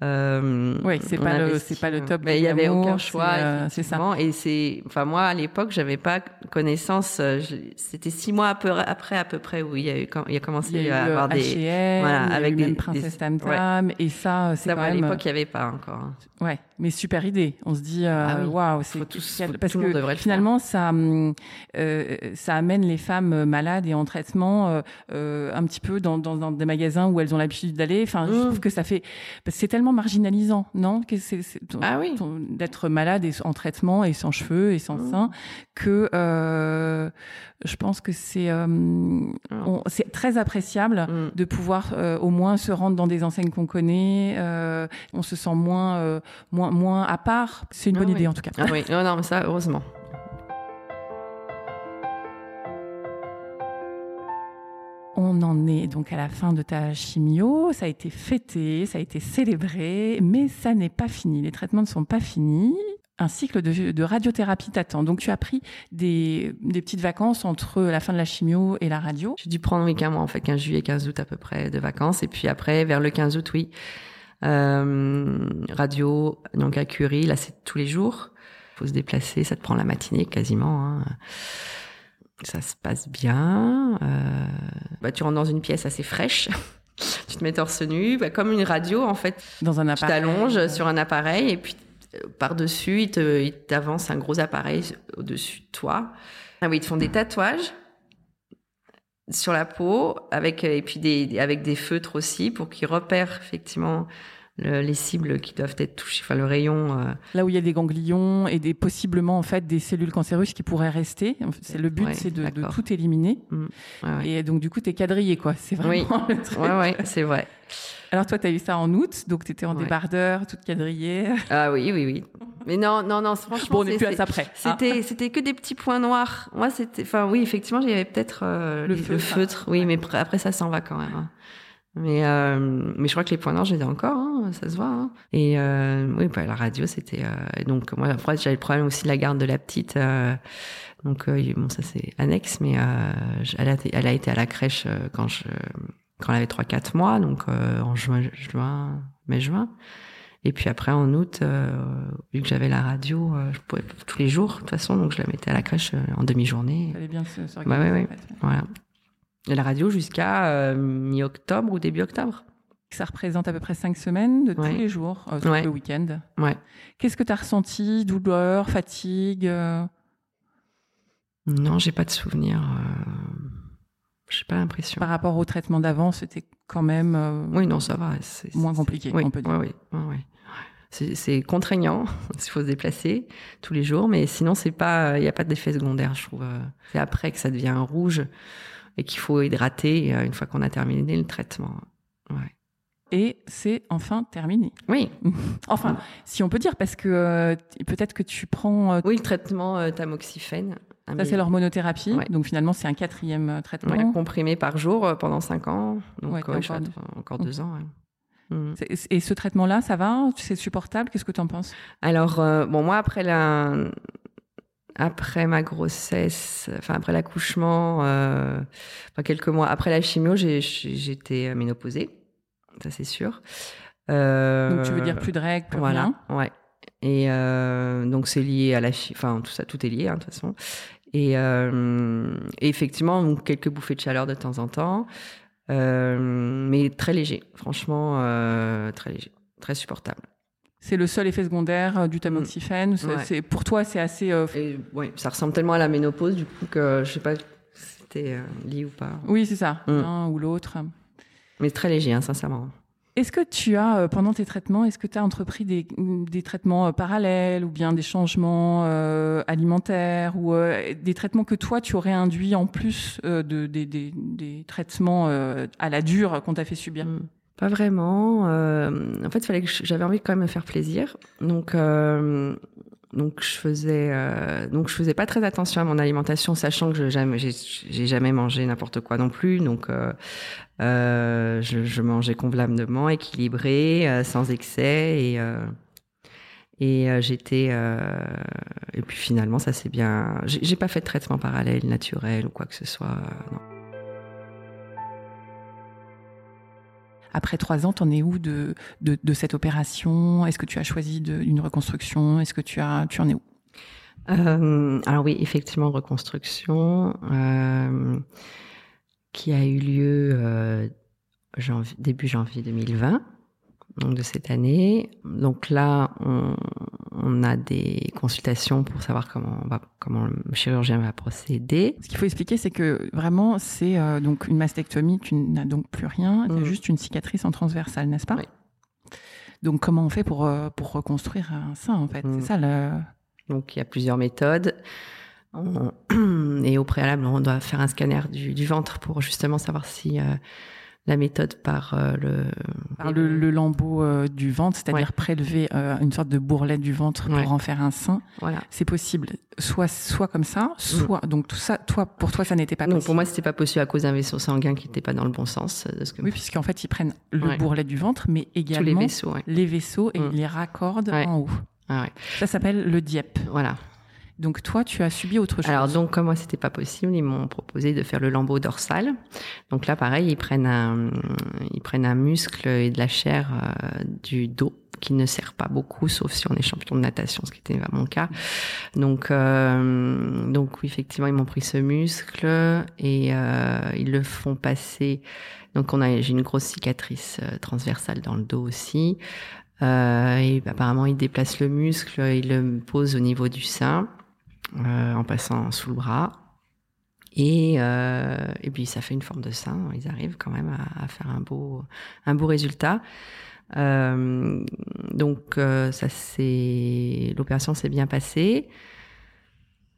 Euh, oui, c'est pas le c'est pas le top. Mais il y avait aucun choix, c'est ça. Et c'est, enfin moi à l'époque j'avais pas connaissance. C'était six mois après à peu près où il y a eu il y a commencé à avoir des voilà avec des princesses Tam Tam et ça c'est même. À l'époque il y avait pas encore. Hein. Ouais, mais super idée. On se dit, euh, ah waouh, c'est tout parce que finalement ça, hum, euh, ça amène les femmes malades et en traitement euh, un petit peu dans, dans, dans, des magasins où elles ont l'habitude d'aller. Enfin, je mmh. trouve que ça fait, c'est tellement marginalisant, non? Que c'est ah oui. d'être malade et en traitement et sans cheveux et sans mmh. seins que je pense que c'est ah. c'est très appréciable mmh. de pouvoir au moins se rendre dans des enseignes qu'on connaît. on se sent moins moins, moins à part. C'est une bonne idée en tout cas. Ah oui, non, non, mais ça, heureusement. On en est donc à la fin de ta chimio, ça a été fêté, ça a été célébré, mais ça n'est pas fini, les traitements ne sont pas finis. Un cycle de, radiothérapie t'attend. Donc tu as pris des, petites vacances entre la fin de la chimio et la radio. J'ai dû prendre oui, mois, en fait, 15 juillet, 15 août à peu près de vacances. Et puis après, vers le 15 août, oui, euh, radio, donc à Curie, là c'est tous les jours. Faut se déplacer, ça te prend la matinée quasiment. Hein. Ça se passe bien. Euh, bah, tu rentres dans une pièce assez fraîche. [laughs] tu te mets torse nu, bah, comme une radio en fait. Dans un appareil. Tu t'allonges sur un appareil et puis euh, par-dessus, ils t'avancent un gros appareil au-dessus de toi. Ah oui, ils te font des tatouages sur la peau avec et puis des avec des feutres aussi pour qu'ils repèrent effectivement les cibles qui doivent être touchées, enfin le rayon. Euh, Là où il y a des ganglions et des possiblement en fait des cellules cancéreuses qui pourraient rester. C'est le but, c'est de, tout éliminer. Mm. Et donc du coup, tu es quadrillé quoi. C'est vraiment oui. le truc. Ouais, ouais, c'est vrai. Alors toi, tu as eu ça en août, donc tu étais en débardeur, toute quadrillée. Ah oui, oui, oui. Mais non, non, non, franchement. Bon, on n'est plus à ça près. Hein. C'était, c'était que des petits points noirs. Moi, c'était, enfin, oui, effectivement, j'y avais peut-être euh, le, feutre, oui, mais après ça s'en va quand même. Mais, euh, mais je crois que les points noirs, j'ai encore, hein, ça se voit. Hein. Et euh, oui, bah, la radio, c'était. Euh, donc, moi, après, j'avais le problème aussi de la garde de la petite. Euh, donc, euh, bon, ça, c'est annexe, mais elle a, elle, a, été à la crèche quand, je, quand elle avait 3-4 mois, donc en juin, juin, mai-juin. Et puis après, en août, vu que j'avais la radio, je pouvais tous les jours, de toute façon, donc je la mettais à la crèche en demi-journée. Ça allait bien se, se bah, ouais, ouais, Voilà la radio jusqu'à euh, mi-octobre ou début octobre. Ça représente à peu près cinq semaines de tous les jours, euh, tout le week-end. Ouais. Qu'est-ce que tu as ressenti? Douleur, fatigue euh? Non, j'ai pas de souvenir. Euh... J'ai pas l'impression. Par rapport au traitement d'avant, c'était quand même. oui, non, ça va. C'est moins compliqué, oui, on peut dire. Oui, oui, oui. C'est contraignant, [laughs] il faut se déplacer tous les jours, mais sinon c'est pas, il n'y a pas d'effet secondaire, je trouve. C'est après que ça devient rouge et qu'il faut hydrater euh, une fois qu'on a terminé le traitement. Ouais. Et c'est enfin terminé. Oui. [laughs] enfin, si on peut dire, parce que euh, peut-être que tu prends. Euh, oui, le traitement tamoxifène. Ça, c'est l'hormonothérapie. Donc finalement, c'est un quatrième traitement. comprimé par jour pendant cinq ans. Donc encore, encore, deux ans. Mm. Et ce traitement-là, ça va? C'est supportable? Qu'est-ce que tu en penses? Alors, bon, moi, après la, après ma grossesse, enfin après l'accouchement, euh, enfin quelques mois après la chimio, j'étais ménopausée, ça c'est sûr. Euh, donc tu veux dire plus de règles, plus voilà, rien? ouais. Et euh, donc c'est lié à la, enfin tout ça, tout est lié hein, de toute façon. Et, euh, et effectivement, donc, quelques bouffées de chaleur de temps en temps, euh, mais très léger, franchement euh, très léger, très supportable. C'est le seul effet secondaire euh, du tamoxifène. Mm. C'est pour toi, c'est assez. Euh, ça ressemble tellement à la ménopause du coup que je sais pas si c'était euh, lié ou pas. Oui, c'est ça, mm. l'un ou l'autre. Mais très léger, hein, sincèrement. Est-ce que tu as, euh, pendant tes traitements, est-ce que tu as entrepris des, des traitements parallèles ou bien des changements euh, alimentaires ou des traitements que toi, tu aurais induits en plus de, des, des, des, traitements à la dure qu'on t'a fait subir? Hmm. Pas vraiment. en fait, j'avais envie quand même me faire plaisir. Donc, donc je faisais euh, faisais pas très attention à mon alimentation, sachant que je jamais j'ai jamais mangé n'importe quoi non plus. Donc euh, euh, je, mangeais convenablement, équilibré, euh, sans excès et euh, euh, j'étais et puis finalement ça s'est bien. J'ai pas fait de traitement parallèle naturel ou quoi que ce soit. Après trois ans, t'en es où de, de, cette opération? Est-ce que tu as choisi une reconstruction? Est-ce que tu as, tu en es où? Euh, Alors oui, effectivement, reconstruction euh, qui a eu lieu euh, début janvier 2020 donc de cette année. Donc là, on, on, a des consultations pour savoir comment on va, comment le chirurgien va procéder. Ce qu'il faut expliquer, c'est que vraiment, c'est euh, donc une mastectomie. Tu n'as donc plus rien. Mm. juste une cicatrice en transversale, n'est-ce pas oui. Donc comment on fait pour euh, pour reconstruire un sein en fait? C'est mm. ça le. Donc il y a plusieurs méthodes. [clears throat] Et au préalable, on doit faire un scanner du, du ventre pour justement savoir si euh, la méthode par euh, le... Par le, le lambeau euh, du ventre, c'est-à-dire prélever euh, une sorte de bourrelet du ventre pour en faire un sein. Voilà. C'est possible, soit soit comme ça, soit donc tout ça. Toi, pour toi, ça n'était pas possible. Non, pour moi, c'était pas possible à cause d'un vaisseau sanguin qui n'était pas dans le bon sens. De ce que... Oui, puisqu'en fait, ils prennent le bourrelet du ventre, mais également les vaisseaux, les vaisseaux et mm. ils les raccordent en haut. Ah ça s'appelle le DIEP. Voilà. Donc toi, tu as subi autre chose. Alors donc comme moi c'était pas possible, ils m'ont proposé de faire le lambeau dorsal. Donc là pareil, ils prennent un ils prennent un muscle et de la chair euh, du dos qui ne sert pas beaucoup, sauf si on est champion de natation, ce qui était pas mon cas. Donc, euh, donc effectivement, ils m'ont pris ce muscle et euh, ils le font passer. Donc, on a, j'ai une grosse cicatrice euh, transversale dans le dos aussi. Euh, et apparemment, ils déplacent le muscle, ils le posent au niveau du sein. Euh, en passant sous le bras. Et, euh, et puis ça fait une forme de sein. Ils arrivent quand même à, faire un beau, un beau résultat. Euh, donc l'opération s'est bien passée.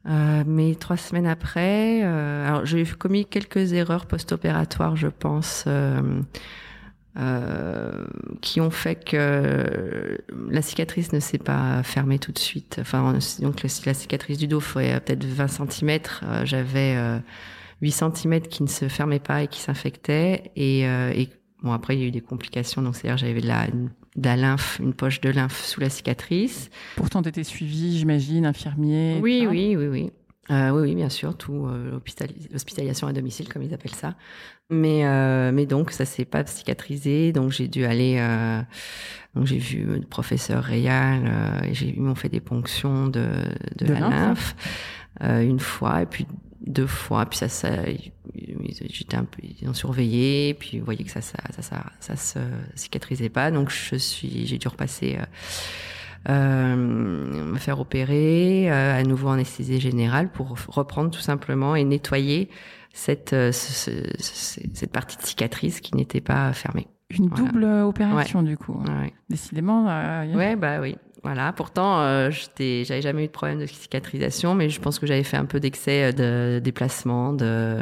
Mais trois semaines après, alors j'ai commis quelques erreurs post-opératoires, je pense. Euh, qui ont fait que la cicatrice ne s'est pas fermée tout de suite. Enfin, donc la cicatrice du dos ferait peut-être 20 cm. Euh, j'avais 8 euh, cm qui ne se fermaient pas et qui s'infectaient. Et, et, bon, après, il y a eu des complications. Donc, c'est-à-dire, j'avais de la, de la lymphe, une poche de lymphe sous la cicatrice. Pourtant, tu étais suivi, j'imagine, infirmier. Oui, oui, oui, oui. Euh, oui, oui, bien sûr, tout euh, l'hospitalisation à domicile, comme ils appellent ça. Mais euh, mais donc ça s'est pas cicatrisé, donc j'ai dû aller. Euh, donc j'ai vu le professeur Réal, euh, et j'ai ils m'ont fait des ponctions de de, de la lymphe, une fois et puis deux fois. Puis ça, ça j'étais un peu, ils ont surveillé, puis ils voyaient que ça ça ça ça, ça se cicatrisait pas, donc je suis, j'ai dû repasser euh, me faire opérer, euh, à nouveau anesthésie générale pour reprendre tout simplement et nettoyer cette, euh, cette partie de cicatrice qui n'était pas fermée. Une double opération du coup. Ouais. Décidément. Euh, ouais, bah oui. Voilà. Pourtant, euh, j'avais jamais eu de problème de cicatrisation, mais je pense que j'avais fait un peu d'excès de déplacement. De,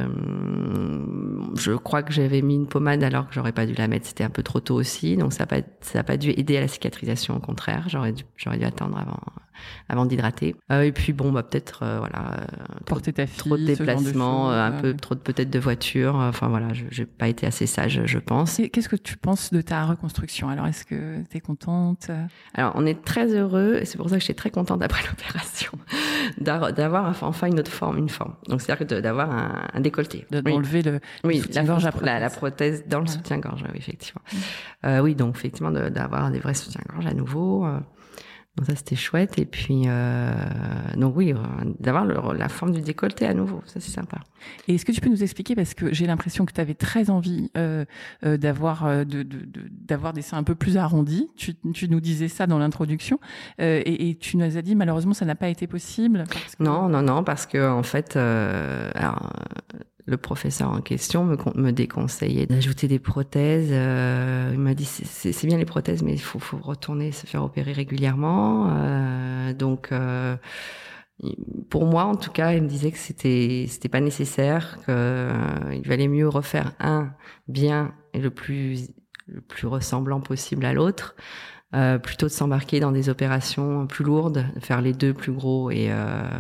je crois que j'avais mis une pommade alors que j'aurais pas dû la mettre. C'était un peu trop tôt aussi, donc ça n'a pas, ça a pas dû aider à la cicatrisation. Au contraire, j'aurais dû, j'aurais dû attendre avant, avant d'hydrater. Euh, et puis bon, bah peut-être euh, voilà, porter ta fille, trop de déplacements, un peu trop de peut-être de voitures. Enfin voilà, j'ai pas été assez sage, je pense. Qu'est-ce que tu penses de ta reconstruction? Alors, est-ce que tu es contente? Alors, on est très heureux et c'est pour ça que j'étais très contente après [laughs] l'opération d'avoir enfin une autre forme, une forme. Donc c'est-à-dire d'avoir un, un, décolleté, d'enlever le, oui, soutien-gorge la, la, la, prothèse dans le soutien-gorge, oui, effectivement. Euh, oui, donc effectivement d'avoir des vrais soutiens-gorge à nouveau. Donc ça c'était chouette et puis euh, donc oui euh, d'avoir la forme du décolleté à nouveau ça c'est sympa. Et est-ce que tu peux nous expliquer parce que j'ai l'impression que tu avais très envie euh, euh d'avoir euh, de, d'avoir des seins un peu plus arrondis. Tu, tu nous disais ça dans l'introduction euh, et, et, tu nous as dit malheureusement ça n'a pas été possible. Parce que... Non non non parce que en fait alors le professeur en question me, déconseillait d'ajouter des prothèses. Euh, il m'a dit c'est bien les prothèses, mais il faut, retourner se faire opérer régulièrement. Euh, donc euh, pour moi, en tout cas, il me disait que c'était c'était pas nécessaire, qu'il valait mieux refaire un bien et le plus le plus ressemblant possible à l'autre, plutôt de s'embarquer dans des opérations plus lourdes, faire les deux plus gros. Et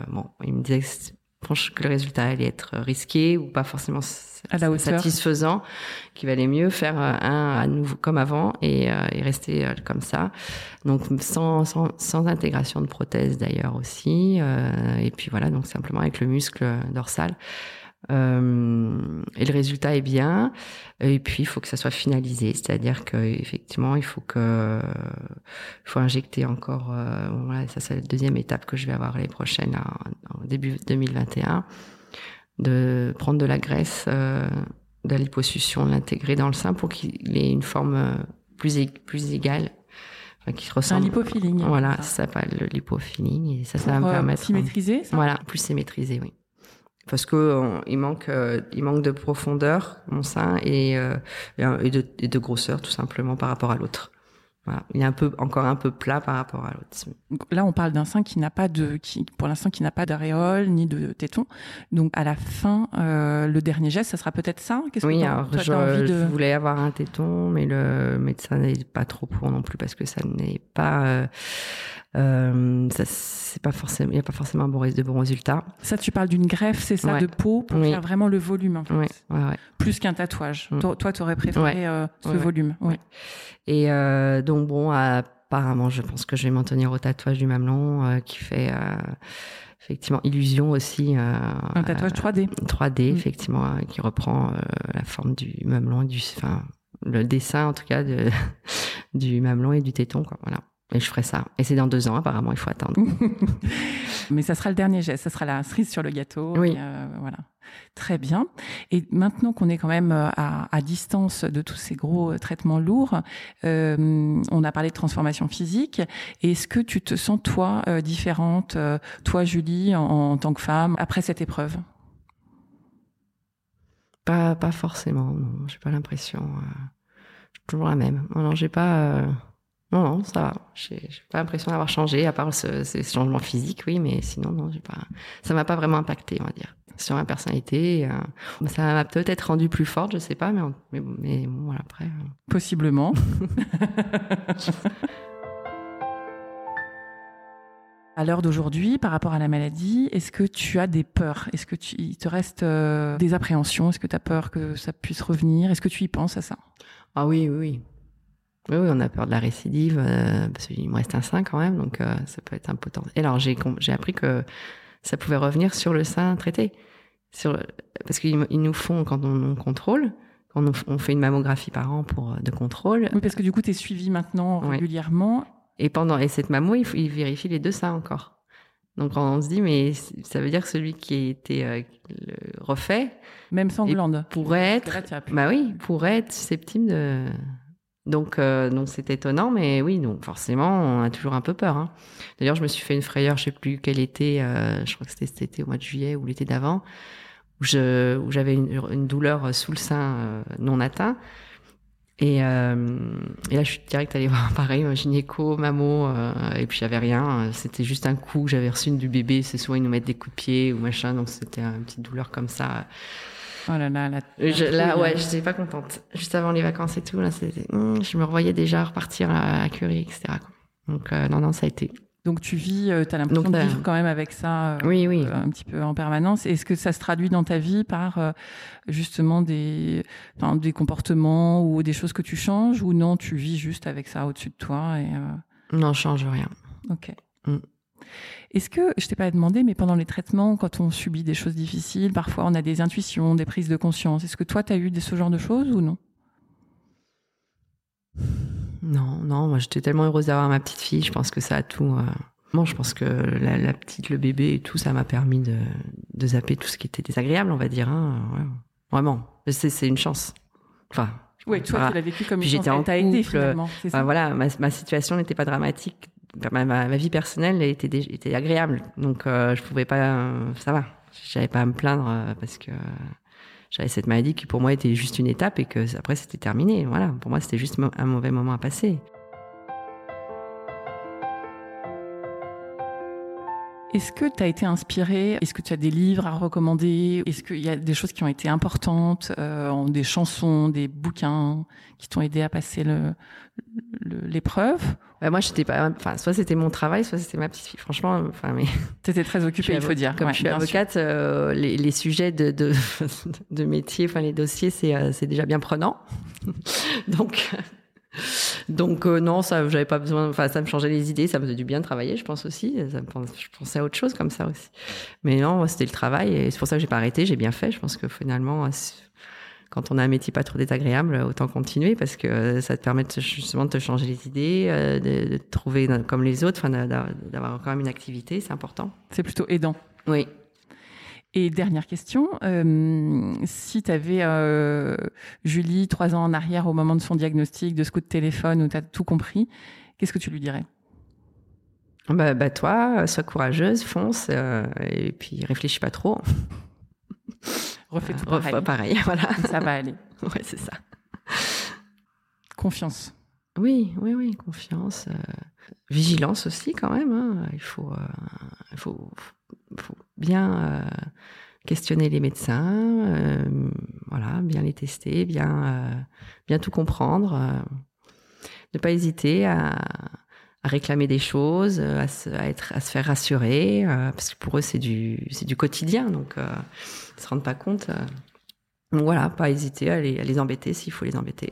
bon, il me disait que, que le résultat allait être risqué ou pas forcément à la satisfaisant, qu'il valait mieux faire euh, un à nouveau comme avant et, euh, et rester euh, comme ça. Donc sans, sans, sans intégration de prothèse d'ailleurs aussi. et puis voilà, donc simplement avec le muscle dorsal. Euh, et le résultat est bien. Et puis il faut que ça soit finalisé, c'est-à-dire qu'effectivement il faut que il faut injecter encore. Euh, voilà, ça c'est la deuxième étape que je vais avoir les prochaines en, début 2021, de prendre de la graisse, euh, de la liposuction, l'intégrer dans le sein pour qu'il ait une forme plus plus égale qui ressemble. Un lipofilling. Voilà, ça s'appelle le lipofilling et ça, ça va me permettre. Symétriser. Voilà, plus symétriser, oui parce que il manque euh, il manque de profondeur mon sein et, euh, et, de, et, de, grosseur tout simplement par rapport à l'autre. Voilà. Il est un peu encore un peu plat par rapport à l'autre. Là, on parle d'un sein qui n'a pas de, qui, pour l'instant, qui n'a pas d'aréole ni de téton. Donc, à la fin, euh, le dernier geste, ça sera peut-être ça? Oui, que alors je, envie de... je, voulais avoir un téton, mais le médecin n'est pas trop pour non plus parce que ça n'est pas. Euh, euh, ça, c'est pas forcément, il n'y a pas forcément un bon, de bons résultats. Ça, tu parles d'une greffe, c'est ça, de peau pour faire vraiment le volume, en fait. Ouais, ouais, Plus qu'un tatouage. Mm. Toi, tu aurais préféré euh, ce volume. Et euh, donc, bon, apparemment, je pense que je vais m'en tenir au tatouage du mamelon euh, qui fait effectivement illusion aussi. un tatouage 3D. 3D, mm. effectivement, qui reprend la forme du mamelon et du, enfin, le dessin en tout cas de, [laughs] du mamelon et du téton, quoi. Voilà. Et je ferai ça. Et c'est dans deux ans, apparemment, il faut attendre. [laughs] Mais ça sera le dernier geste, ça sera la cerise sur le gâteau. Oui. Euh, voilà. Très bien. Et maintenant qu'on est quand même euh, à, à, distance de tous ces gros euh, traitements lourds, euh, on a parlé de transformation physique. Est-ce que tu te sens, toi, euh, différente, toi, Julie, en, en, tant que femme, après cette épreuve? Pas, pas forcément, non. J'ai pas l'impression. je suis toujours la même. Non, j'ai pas non, non, ça va. J'ai pas l'impression d'avoir changé, à part ce, ces changements physiques, oui, mais sinon, non, j'ai pas. Ça m'a pas vraiment impacté, on va dire, sur ma personnalité. Euh, ça m'a peut-être rendu plus forte, je sais pas, mais mais, mais bon, voilà, après. Euh. Possiblement. [laughs] à l'heure d'aujourd'hui, par rapport à la maladie, est-ce que tu as des peurs? Est-ce que tu, il te reste euh, des appréhensions? Est-ce que tu as peur que ça puisse revenir? Est-ce que tu y penses à ça? Ah oui, oui, oui. Oui, oui, on a peur de la récidive, euh, parce qu'il me reste un sein quand même, donc euh, ça peut être un potentiel. Et alors, j'ai, j'ai appris que ça pouvait revenir sur le sein traité. Sur, parce qu'ils nous font, quand on, contrôle, quand on, fait une mammographie par an pour de contrôle. Oui, parce que du coup, tu es suivi maintenant régulièrement. Et pendant et cette mammo, il, il vérifie les deux seins encore. Donc on se dit, mais ça veut dire que celui qui a été euh, refait, même sans glande, pourrait être, bah oui, pourrait être susceptible de donc, euh, donc c'est étonnant, mais oui, donc forcément, on a toujours un peu peur. Hein. D'ailleurs, je me suis fait une frayeur, je sais plus quel été, euh, je crois que c'était cet été au mois de juillet ou l'été d'avant, où je, où j'avais une, douleur sous le sein euh, non atteint. Et, euh, et, là, je suis direct allée [laughs] voir pareil, un gynéco, mammo, et puis j'avais rien. C'était juste un coup, j'avais reçu une du bébé. C'est souvent ils nous mettent des coups de pied ou machin, donc c'était une petite douleur comme ça. Oh là là, je, là ouais, j'étais pas contente. Juste avant les vacances et tout, là, hmm, je me revoyais déjà repartir à, Curie, etc. Donc euh, non, non, ça a été. Donc tu vis, euh, tu as l'impression de vivre quand même avec ça euh, oui, oui. un petit peu en permanence. Est-ce que ça se traduit dans ta vie par justement des, enfin, des comportements ou des choses que tu changes ou non, tu vis juste avec ça au-dessus de toi et, Non, je change rien. Ok. Mm. Est-ce que, je t'ai pas demandé, mais pendant les traitements, quand on subit des choses difficiles, parfois on a des intuitions, des prises de conscience. Est-ce que toi, tu as eu ce genre de choses ou non? Non, non, moi j'étais tellement heureuse d'avoir ma petite fille, je pense que ça a tout. Euh... Moi, je pense que la, petite, le bébé et tout, ça m'a permis de, de, zapper tout ce qui était désagréable, on va dire. Hein. Vraiment, c'est une chance. Enfin, oui, toi, tu l'as vécu comme une chance. J'étais en couple. finalement. voilà, ma, ma situation n'était pas dramatique ma, ma, vie personnelle était, était agréable. Donc, euh, je pouvais pas, ça va. J'avais pas à me plaindre euh, parce que j'avais cette maladie qui pour moi était juste une étape et que après c'était terminé. Voilà, pour moi c'était juste un mauvais moment à passer. Est-ce que tu as été inspiré Est-ce que tu as des livres à recommander? Est-ce qu'il y a des choses qui ont été importantes, euh, des chansons, des bouquins qui t'ont aidé à passer l'épreuve? Bah moi, j'étais pas, enfin, soit c'était mon travail, soit c'était ma petite fille. Franchement, enfin, mais. [laughs] T'étais très occupée, il faut dire. Comme je suis avocate, euh, les, les, sujets de, de, [laughs] de métier, enfin, les dossiers, c'est, euh, c'est déjà bien prenant. [laughs] Donc, donc euh, non, ça, j'avais pas besoin. Enfin, ça me changeait les idées, ça me faisait du bien de travailler, je pense aussi. Ça me, je pensais à autre chose comme ça aussi. Mais non, c'était le travail et c'est pour ça que j'ai pas arrêté. J'ai bien fait. Je pense que finalement, quand on a un métier pas trop désagréable, autant continuer parce que euh, ça te permet de, justement de te changer les idées, euh, de, de te trouver comme les autres, enfin, d'avoir quand même une activité, c'est important. C'est plutôt aidant. Oui. Et dernière question, euh, si tu avais euh, Julie trois ans en arrière au moment de son diagnostic, de ce coup de téléphone où tu as tout compris, qu'est-ce que tu lui dirais? Bah, bah, toi, sois courageuse, fonce euh, et puis réfléchis pas trop. [laughs] Refais tout pareil. pareil. [laughs] voilà. Ça va aller. ouais, c'est ça. Confiance. Oui, oui, oui, confiance. vigilance aussi quand même. Hein. Il faut, faut faut bien euh, questionner les médecins, euh, voilà, bien les tester, bien, euh, bien tout comprendre, ne pas hésiter à, réclamer des choses, à se, être, à se faire rassurer, parce que pour eux c'est du, du quotidien, donc ils se rendent pas compte. donc voilà, pas hésiter à les, à les embêter s'il faut les embêter.